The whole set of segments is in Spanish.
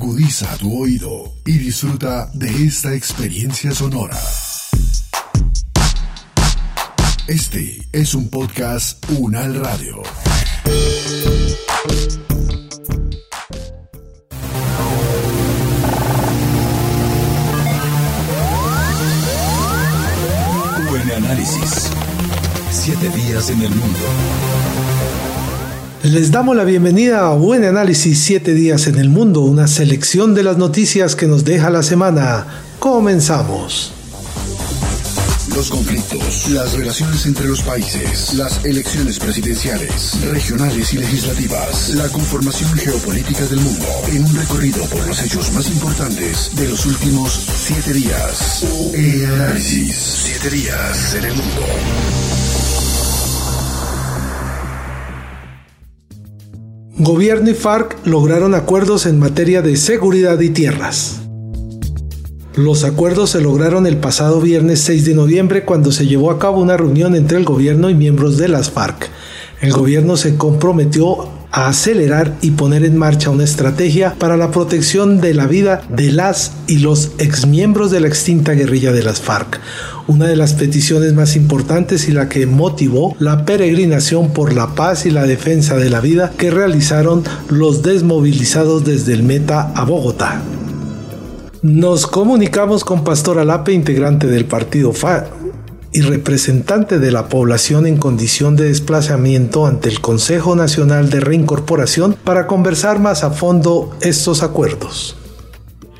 Agudiza tu oído y disfruta de esta experiencia sonora. Este es un podcast Unal Radio. UN Análisis. Siete días en el mundo. Les damos la bienvenida a Buen Análisis 7 días en el mundo, una selección de las noticias que nos deja la semana. Comenzamos. Los conflictos, las relaciones entre los países, las elecciones presidenciales, regionales y legislativas, la conformación geopolítica del mundo, en un recorrido por los hechos más importantes de los últimos siete días. E Análisis, siete días en el mundo. Gobierno y FARC lograron acuerdos en materia de seguridad y tierras. Los acuerdos se lograron el pasado viernes 6 de noviembre cuando se llevó a cabo una reunión entre el gobierno y miembros de las FARC. El gobierno se comprometió a acelerar y poner en marcha una estrategia para la protección de la vida de las y los exmiembros de la extinta guerrilla de las FARC, una de las peticiones más importantes y la que motivó la peregrinación por la paz y la defensa de la vida que realizaron los desmovilizados desde el Meta a Bogotá. Nos comunicamos con Pastor Alape, integrante del partido FARC y representante de la población en condición de desplazamiento ante el Consejo Nacional de Reincorporación para conversar más a fondo estos acuerdos.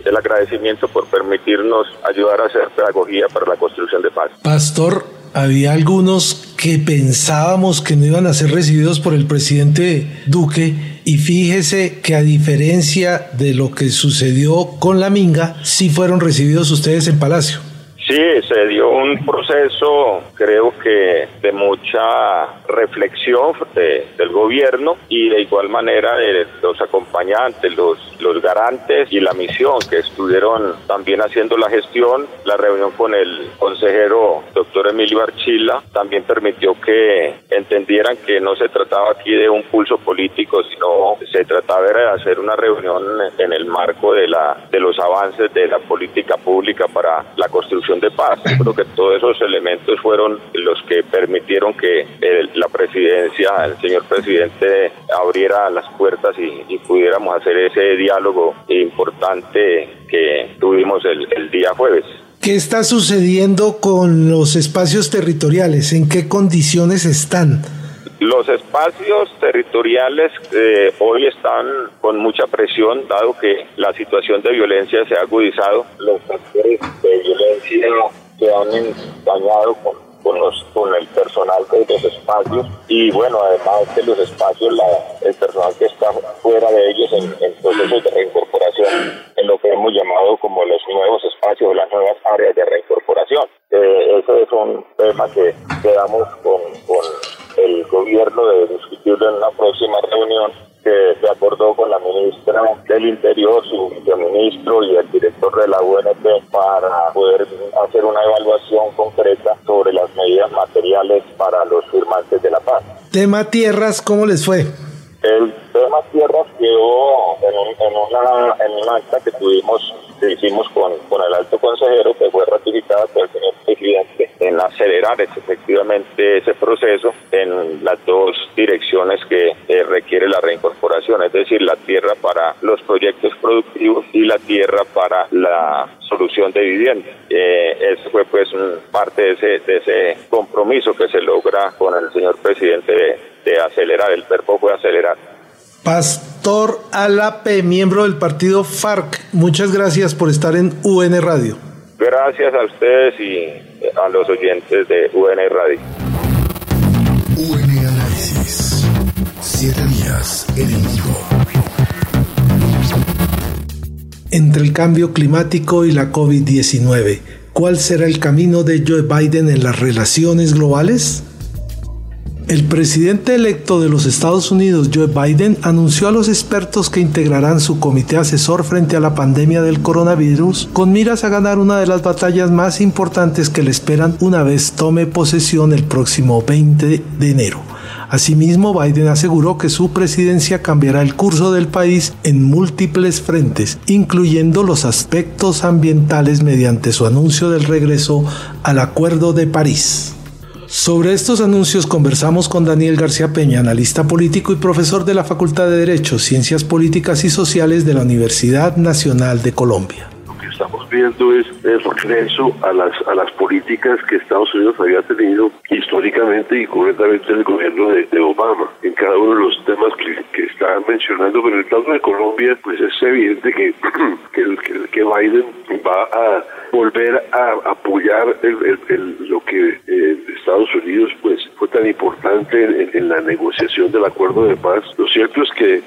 El agradecimiento por permitirnos ayudar a hacer pedagogía para la construcción de paz. Pastor, había algunos que pensábamos que no iban a ser recibidos por el presidente Duque y fíjese que a diferencia de lo que sucedió con la Minga, sí fueron recibidos ustedes en Palacio. Sí, se dio un proceso, creo que de mucha reflexión del gobierno y de igual manera de los acompañantes, los, los garantes y la misión que estuvieron también haciendo la gestión. La reunión con el consejero doctor Emilio Archila también permitió que entendieran que no se trataba aquí de un pulso político, sino se trataba de hacer una reunión en el marco de, la, de los avances de la política pública para la construcción de paz. Creo que todos esos elementos fueron los que permitieron que la presidencia, el señor presidente, abriera las puertas y, pudiéramos hacer ese diálogo importante que tuvimos el, el día jueves. ¿Qué está sucediendo con los espacios territoriales? ¿En qué condiciones están? Los espacios territoriales eh, hoy están con mucha presión, dado que la situación de violencia se ha agudizado. Los factores de violencia se han dañado con, los, con el personal de los espacios y bueno, además de los espacios, la, el personal que está fuera de ellos en, en procesos de reincorporación, en lo que hemos llamado como los nuevos espacios las nuevas áreas de reincorporación. Eh, ese es un tema que quedamos con, con el gobierno de discutirlo en una próxima reunión que se acordó con la ministra del Interior, su viceministro y el director de la UNP para poder hacer una evaluación concreta sobre las medidas materiales para los firmantes de la paz. Tema tierras, ¿cómo les fue? El tema tierras quedó en, en, una, en un acta que tuvimos, que hicimos con, con el alto consejero, que fue ratificada por el señor presidente, en acelerar efectivamente ese proceso en las dos direcciones que eh, requiere la reincorporación, es decir, la tierra para los proyectos productivos y la tierra para la solución de vivienda. Eh, eso fue pues parte de ese, de ese compromiso que se logra con el señor presidente de, de acelerar, el verbo fue acelerar. Pastor Alape, miembro del partido FARC, muchas gracias por estar en UN Radio. Gracias a ustedes y a los oyentes de UN Radio. UN Análisis. Siete días en el. Entre el cambio climático y la COVID-19, ¿cuál será el camino de Joe Biden en las relaciones globales? El presidente electo de los Estados Unidos, Joe Biden, anunció a los expertos que integrarán su comité asesor frente a la pandemia del coronavirus con miras a ganar una de las batallas más importantes que le esperan una vez tome posesión el próximo 20 de enero. Asimismo, Biden aseguró que su presidencia cambiará el curso del país en múltiples frentes, incluyendo los aspectos ambientales mediante su anuncio del regreso al Acuerdo de París. Sobre estos anuncios conversamos con Daniel García Peña, analista político y profesor de la Facultad de Derecho, Ciencias Políticas y Sociales de la Universidad Nacional de Colombia estamos viendo es el regreso a las, a las políticas que Estados Unidos había tenido históricamente y concretamente en el gobierno de, Obama, en cada uno de los temas que, que estaban mencionando, pero en el caso de Colombia, pues es evidente que, que, que, Biden va a volver a apoyar el, lo que eh, Estados Unidos pues fue tan importante en, la negociación del acuerdo de paz. Lo cierto es que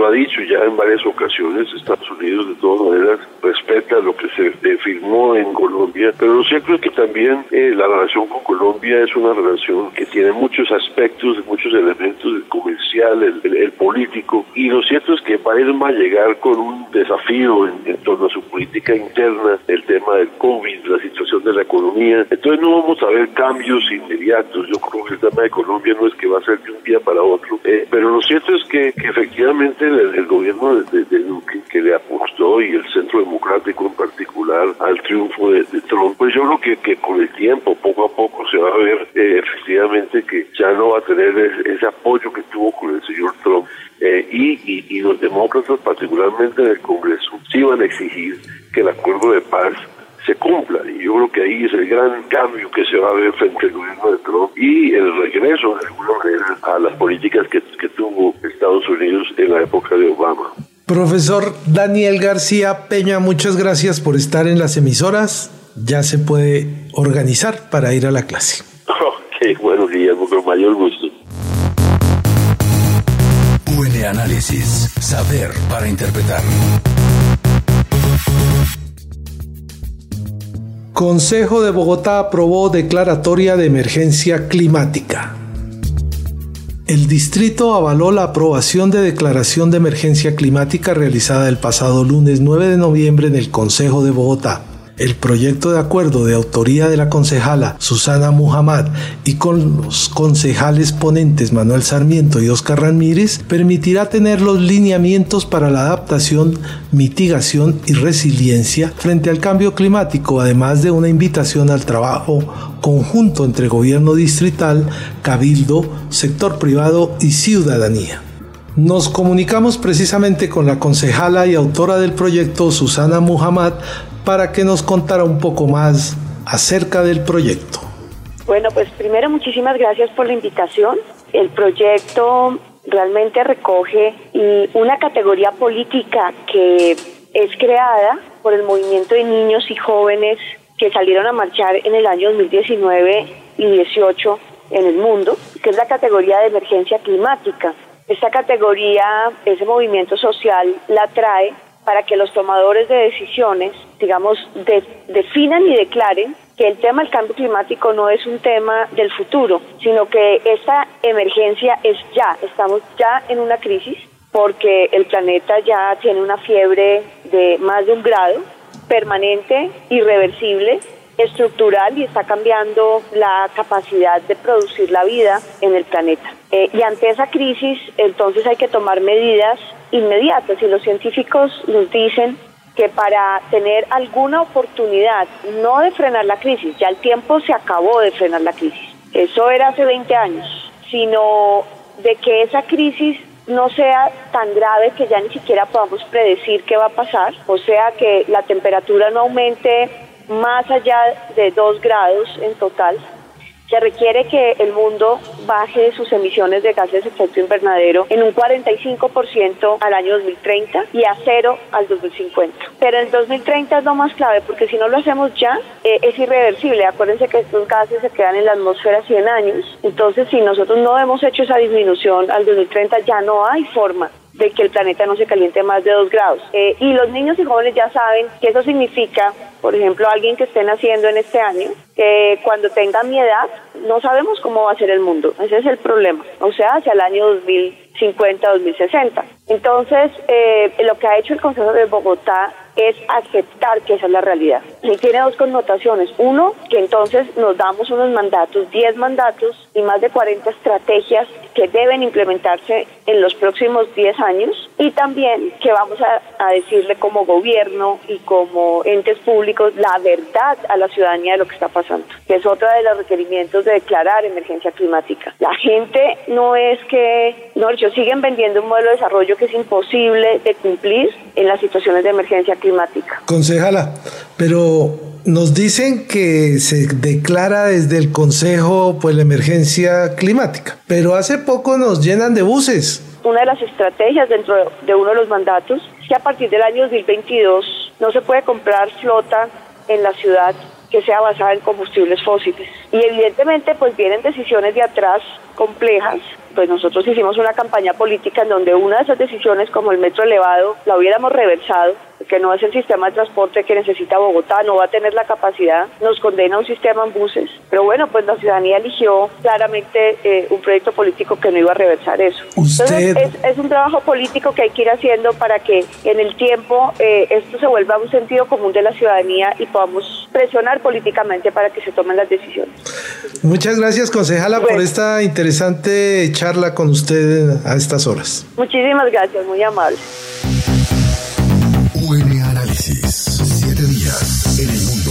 lo, ha dicho ya en varias ocasiones, Estados Unidos de todas maneras respeta lo que se firmó en Colombia, pero lo cierto es que también eh, la relación con Colombia es una relación que tiene muchos aspectos, muchos elementos, el comercial, el, político, y lo cierto es que Biden va a llegar con un desafío en, torno a su política interna, el tema del COVID, la situación de la economía, entonces no vamos a ver cambios inmediatos, yo creo que el tema de Colombia no es que va a ser de un día para otro, eh, pero lo cierto es que efectivamente el, gobierno de, de, Duque que le apostó y el centro democrático en particular al triunfo de, Trump, pues yo creo que, que, con el tiempo, poco a poco, se va a ver eh, efectivamente que ya no va a tener ese, apoyo que tuvo con el señor Trump. Eh, y, y, los demócratas, particularmente en el Congreso, sí van a exigir que el acuerdo de paz se cumpla. Y yo creo que ahí es el gran cambio que se va a ver frente al gobierno de Trump y el regreso, de alguna manera, a las políticas que, que tuvo Estados Unidos en la época de Obama. Profesor Daniel García Peña, muchas gracias por estar en las emisoras. Ya se puede organizar para ir a la clase. Ok, bueno, Guillermo, con mayor gusto. UN Análisis, saber para interpretar. Consejo de Bogotá aprobó declaratoria de emergencia climática. El distrito avaló la aprobación de declaración de emergencia climática realizada el pasado lunes 9 de noviembre en el Consejo de Bogotá. El proyecto de acuerdo de autoría de la concejala Susana Muhammad y con los concejales ponentes Manuel Sarmiento y Oscar Ramírez permitirá tener los lineamientos para la adaptación, mitigación y resiliencia frente al cambio climático, además de una invitación al trabajo conjunto entre gobierno distrital, cabildo, sector privado y ciudadanía. Nos comunicamos precisamente con la concejala y autora del proyecto, Susana Muhammad, para que nos contara un poco más acerca del proyecto. Bueno, pues primero muchísimas gracias por la invitación. El proyecto realmente recoge una categoría política que es creada por el movimiento de niños y jóvenes que salieron a marchar en el año 2019 y 18 en el mundo, que es la categoría de emergencia climática. Esta categoría, ese movimiento social la trae para que los tomadores de decisiones, digamos, definan y declaren que el tema del cambio climático no es un tema del futuro, sino que esta emergencia es ya, estamos ya en una crisis porque el planeta ya tiene una fiebre de más de un grado, permanente, irreversible, estructural y está cambiando la capacidad de producir la vida en el planeta. Eh, y ante esa crisis, entonces hay que tomar medidas inmediatas y los científicos nos dicen que para tener alguna oportunidad, no de frenar la crisis, ya el tiempo se acabó de frenar la crisis, eso era hace 20 años, sino de que esa crisis no sea tan grave que ya ni siquiera podamos predecir qué va a pasar, o sea que la temperatura no aumente más allá de 2 grados en total, se requiere que el mundo baje sus emisiones de gases de efecto invernadero en un 45% al año 2030 y a cero al 2050. Pero el 2030 es lo más clave porque si no lo hacemos ya eh, es irreversible. Acuérdense que estos gases se quedan en la atmósfera 100 años. Entonces si nosotros no hemos hecho esa disminución al 2030 ya no hay forma de que el planeta no se caliente más de 2 grados. Eh, y los niños y jóvenes ya saben que eso significa, por ejemplo, alguien que esté naciendo en este año, que cuando tenga mi edad, no sabemos cómo va a ser el mundo. Ese es el problema. O sea, hacia el año 2050, 2060. Entonces, eh, lo que ha hecho el Consejo de Bogotá es aceptar que esa es la realidad. Y tiene dos connotaciones. Uno, que entonces nos damos unos mandatos, 10 mandatos y más de 40 estrategias que deben implementarse en los próximos 10 años y también que vamos a, a, decirle como gobierno y como entes públicos la verdad a la ciudadanía de lo que está pasando, que es otra de los requerimientos de declarar emergencia climática. La gente no es que, no, ellos siguen vendiendo un modelo de desarrollo que es imposible de cumplir en las situaciones de emergencia climática. Concejala, pero nos dicen que se declara desde el Consejo pues la emergencia climática, pero hace poco nos llenan de buses. Una de las estrategias dentro de uno de los mandatos es que a partir del año 2022 no se puede comprar flota en la ciudad que sea basada en combustibles fósiles. Y evidentemente pues vienen decisiones de atrás complejas pues nosotros hicimos una campaña política en donde una de esas decisiones como el metro elevado la hubiéramos reversado que no es el sistema de transporte que necesita Bogotá, no va a tener la capacidad, nos condena un sistema en buses. Pero bueno, pues la ciudadanía eligió claramente eh, un proyecto político que no iba a reversar eso. Entonces es, un trabajo político que hay que ir haciendo para que en el tiempo eh, esto se vuelva un sentido común de la ciudadanía y podamos presionar políticamente para que se tomen las decisiones. Muchas gracias, concejala, por esta interesante charla con usted a estas horas. Muchísimas gracias, muy amable. UN Análisis. Siete días en el mundo.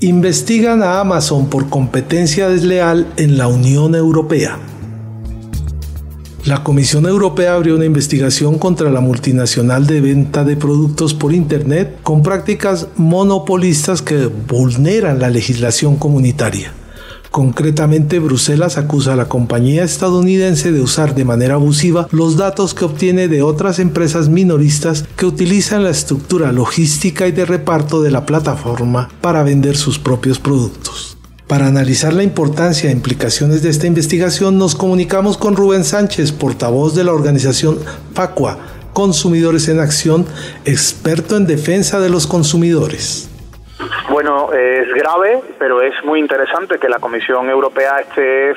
Investigan a Amazon por competencia desleal en la Unión Europea. La Comisión Europea abrió una investigación contra la multinacional de venta de productos por Internet con prácticas monopolistas que vulneran la legislación comunitaria. Concretamente, Bruselas acusa a la compañía estadounidense de usar de manera abusiva los datos que obtiene de otras empresas minoristas que utilizan la estructura logística y de reparto de la plataforma para vender sus propios productos. Para analizar la importancia e implicaciones de esta investigación nos comunicamos con Rubén Sánchez, portavoz de la organización FACUA, Consumidores en Acción, experto en defensa de los consumidores. Bueno, es grave, pero es muy interesante que la Comisión Europea esté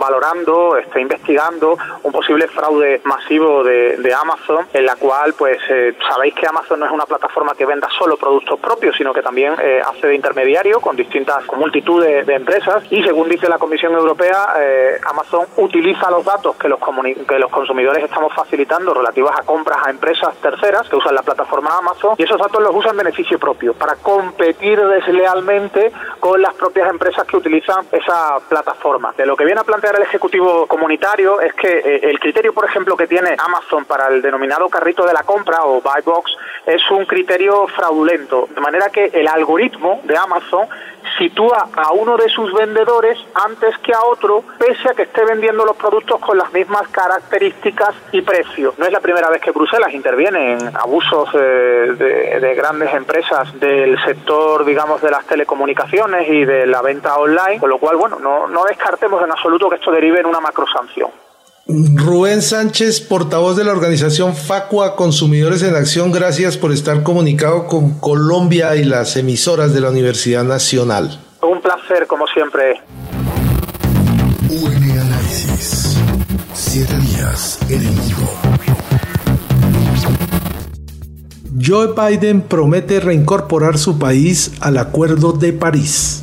valorando, esté investigando un posible fraude masivo de, Amazon, en la cual, pues, eh, sabéis que Amazon no es una plataforma que venda solo productos propios, sino que también eh, hace de intermediario con distintas, con multitud de, empresas. Y según dice la Comisión Europea, eh, Amazon utiliza los datos que los, que los consumidores estamos facilitando relativos a compras a empresas terceras que usan la plataforma Amazon y esos datos los usan en beneficio propio para competir deslealmente con las propias empresas que utilizan esa plataforma. De lo que viene a plantear el Ejecutivo Comunitario es que eh, el criterio, por ejemplo, que tiene Amazon para el denominado carrito de la compra o buy box es un criterio fraudulento, de manera que el algoritmo de Amazon sitúa a uno de sus vendedores antes que a otro, pese a que esté vendiendo los productos con las mismas características y precio. No es la primera vez que Bruselas interviene en abusos eh, de, grandes empresas del sector, digamos, de las telecomunicaciones y de la venta online, con lo cual, bueno, no, no descartemos en absoluto que esto derive en una macrosanción. Rubén Sánchez, portavoz de la organización Facua Consumidores en Acción, gracias por estar comunicado con Colombia y las emisoras de la Universidad Nacional. Un placer, como siempre. UN Análisis. Siete días en el mundo. Joe Biden promete reincorporar su país al Acuerdo de París.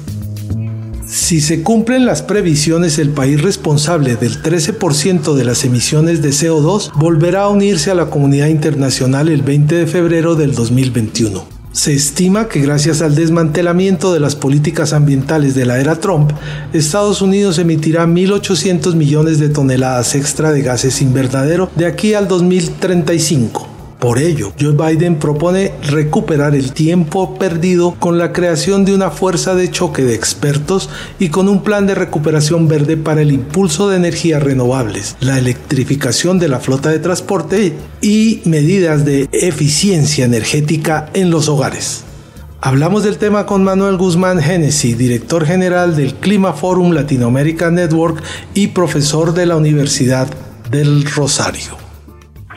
Si se cumplen las previsiones, el país responsable del 13% de las emisiones de CO2 volverá a unirse a la comunidad internacional el 20 de febrero del 2021. Se estima que gracias al desmantelamiento de las políticas ambientales de la era Trump, Estados Unidos emitirá 1.800 millones de toneladas extra de gases invernadero de aquí al 2035. Por ello, Joe Biden propone recuperar el tiempo perdido con la creación de una fuerza de choque de expertos y con un plan de recuperación verde para el impulso de energías renovables, la electrificación de la flota de transporte y medidas de eficiencia energética en los hogares. Hablamos del tema con Manuel Guzmán Genesis, director general del Clima Forum Latinoamérica Network y profesor de la Universidad del Rosario.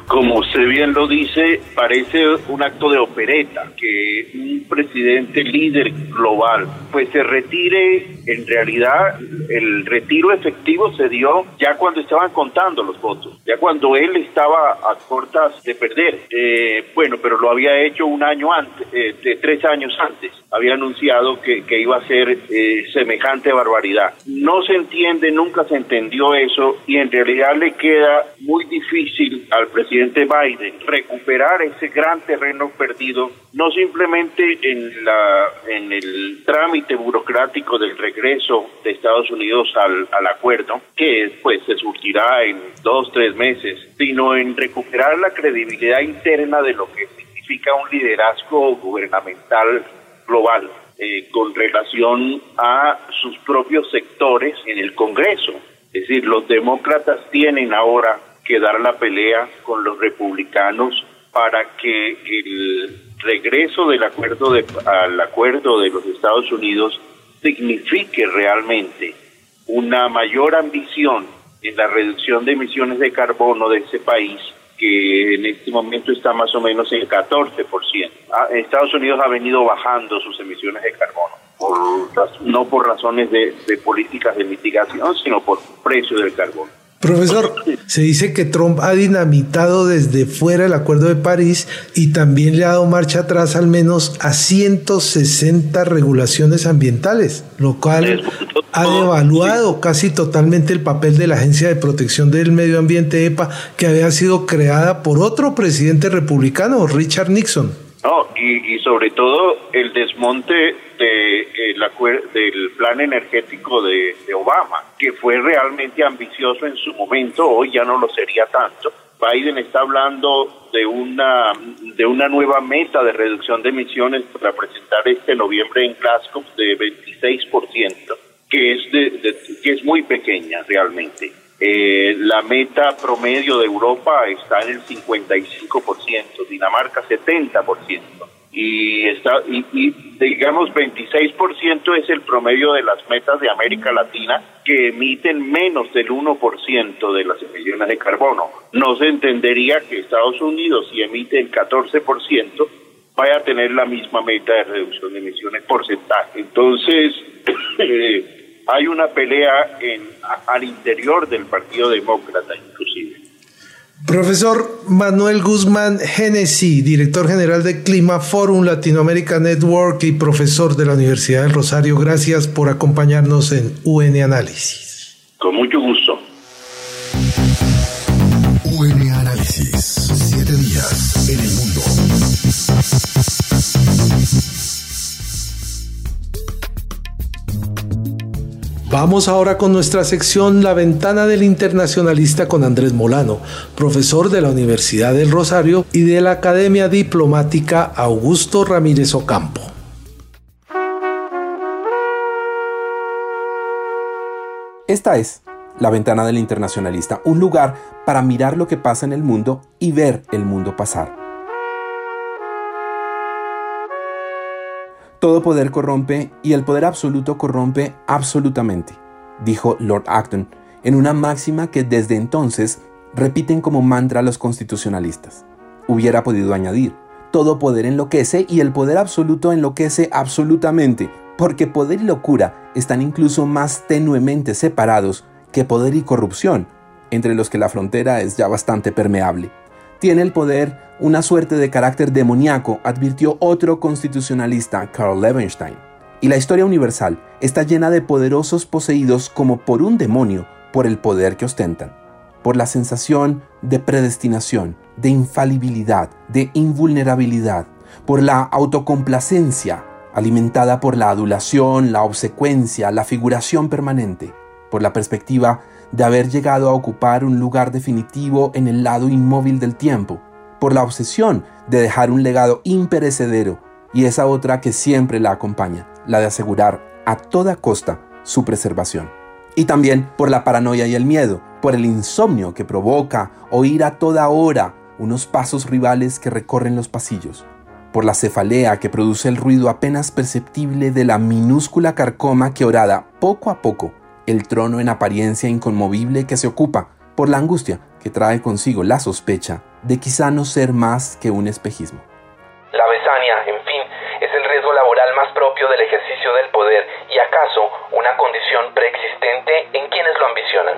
Como usted bien lo dice, parece un acto de opereta, que un presidente líder global pues se retire, en realidad el retiro efectivo se dio ya cuando estaban contando los votos, ya cuando él estaba a cortas de perder. Eh, bueno, pero lo había hecho un año antes, eh, de tres años antes, había anunciado que, que iba a ser eh, semejante barbaridad. No se entiende, nunca se entendió eso y en realidad le queda muy difícil al presidente Biden recuperar ese gran terreno perdido, no simplemente en, la, en el trámite burocrático del regreso de Estados Unidos al, al acuerdo, que pues se surtirá en dos, tres meses, sino en recuperar la credibilidad interna de lo que significa un liderazgo gubernamental global. Eh, con relación a sus propios sectores en el Congreso. Es decir, los demócratas tienen ahora que dar la pelea con los republicanos para que el regreso del acuerdo de, al acuerdo de los Estados Unidos signifique realmente una mayor ambición en la reducción de emisiones de carbono de ese país que en este momento está más o menos en 14%. Ah, Estados Unidos ha venido bajando sus emisiones de carbono, no por razones de políticas de mitigación, sino por precio del carbono. Profesor, se dice que Trump ha dinamitado desde fuera el Acuerdo de París y también le ha dado marcha atrás al menos a 160 regulaciones ambientales, lo cual ha devaluado casi totalmente el papel de la Agencia de Protección del Medio Ambiente EPA, que había sido creada por otro presidente republicano, Richard Nixon. No, y, sobre todo el desmonte de, el del plan energético de, Obama, que fue realmente ambicioso en su momento, hoy ya no lo sería tanto. Biden está hablando de una de una nueva meta de reducción de emisiones para presentar este noviembre en Glasgow de 26%, que es de, que es muy pequeña realmente. Eh, la meta promedio de Europa está en el 55%, Dinamarca 70%. Y, está, y, y digamos 26% es el promedio de las metas de América Latina que emiten menos del 1% de las emisiones de carbono. No se entendería que Estados Unidos, si emite el 14%, vaya a tener la misma meta de reducción de emisiones porcentaje. Entonces, eh, hay una pelea en, al interior del Partido Demócrata. Profesor Manuel Guzmán Genesi, director general de Clima Forum Latinoamérica Network y profesor de la Universidad del Rosario, gracias por acompañarnos en UN Análisis. Con mucho gusto. UN Análisis, siete días en el mundo. Vamos ahora con nuestra sección La ventana del internacionalista con Andrés Molano, profesor de la Universidad del Rosario y de la Academia Diplomática Augusto Ramírez Ocampo. Esta es La ventana del internacionalista, un lugar para mirar lo que pasa en el mundo y ver el mundo pasar. Todo poder corrompe y el poder absoluto corrompe absolutamente, dijo Lord Acton en una máxima que desde entonces repiten como mantra los constitucionalistas. Hubiera podido añadir, todo poder enloquece y el poder absoluto enloquece absolutamente, porque poder y locura están incluso más tenuemente separados que poder y corrupción, entre los que la frontera es ya bastante permeable tiene el poder una suerte de carácter demoníaco, advirtió otro constitucionalista, Carl Levenstein. Y la historia universal está llena de poderosos poseídos como por un demonio por el poder que ostentan, por la sensación de predestinación, de infalibilidad, de invulnerabilidad, por la autocomplacencia alimentada por la adulación, la obsecuencia, la figuración permanente, por la perspectiva de haber llegado a ocupar un lugar definitivo en el lado inmóvil del tiempo, por la obsesión de dejar un legado imperecedero y esa otra que siempre la acompaña, la de asegurar a toda costa su preservación. Y también por la paranoia y el miedo, por el insomnio que provoca oír a toda hora unos pasos rivales que recorren los pasillos, por la cefalea que produce el ruido apenas perceptible de la minúscula carcoma que orada poco a poco el trono en apariencia inconmovible que se ocupa por la angustia que trae consigo la sospecha de quizá no ser más que un espejismo. La besania, en fin, es el riesgo laboral más propio del ejercicio del poder y acaso una condición preexistente en quienes lo ambicionan.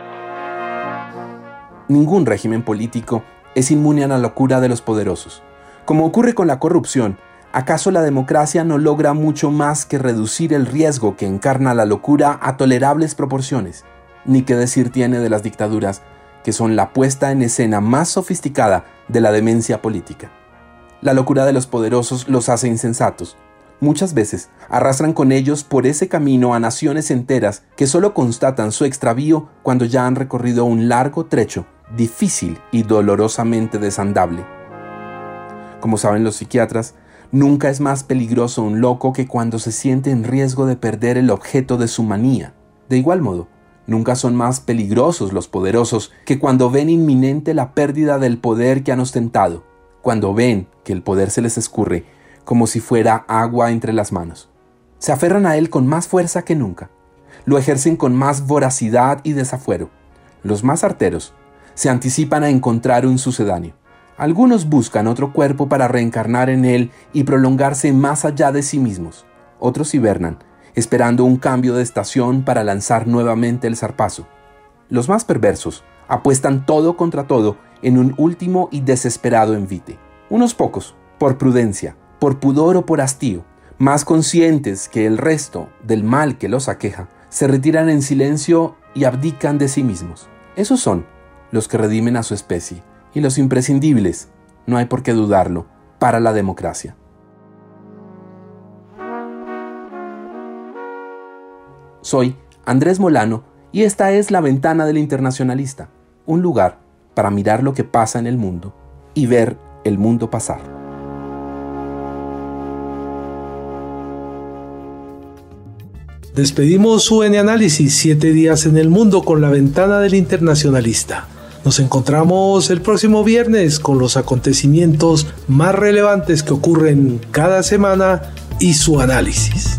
Ningún régimen político es inmune a la locura de los poderosos. Como ocurre con la corrupción, ¿acaso la democracia no logra mucho más que reducir el riesgo que encarna la locura a tolerables proporciones? Ni qué decir tiene de las dictaduras, que son la puesta en escena más sofisticada de la demencia política. La locura de los poderosos los hace insensatos. Muchas veces arrastran con ellos por ese camino a naciones enteras que solo constatan su extravío cuando ya han recorrido un largo trecho, difícil y dolorosamente desandable. Como saben los psiquiatras, nunca es más peligroso un loco que cuando se siente en riesgo de perder el objeto de su manía. De igual modo, nunca son más peligrosos los poderosos que cuando ven inminente la pérdida del poder que han ostentado, cuando ven que el poder se les escurre como si fuera agua entre las manos. Se aferran a él con más fuerza que nunca. Lo ejercen con más voracidad y desafuero. Los más arteros se anticipan a encontrar un sucedáneo. Algunos buscan otro cuerpo para reencarnar en él y prolongarse más allá de sí mismos. Otros hibernan, esperando un cambio de estación para lanzar nuevamente el zarpazo. Los más perversos apuestan todo contra todo en un último y desesperado envite. Unos pocos, por prudencia, por pudor o por hastío, más conscientes que el resto del mal que los aqueja, se retiran en silencio y abdican de sí mismos. Esos son los que redimen a su especie y los imprescindibles, no hay por qué dudarlo, para la democracia. Soy Andrés Molano y esta es La Ventana del Internacionalista, un lugar para mirar lo que pasa en el mundo y ver el mundo pasar. Despedimos UN Análisis, siete días en el mundo con la ventana del internacionalista. Nos encontramos el próximo viernes con los acontecimientos más relevantes que ocurren cada semana y su análisis.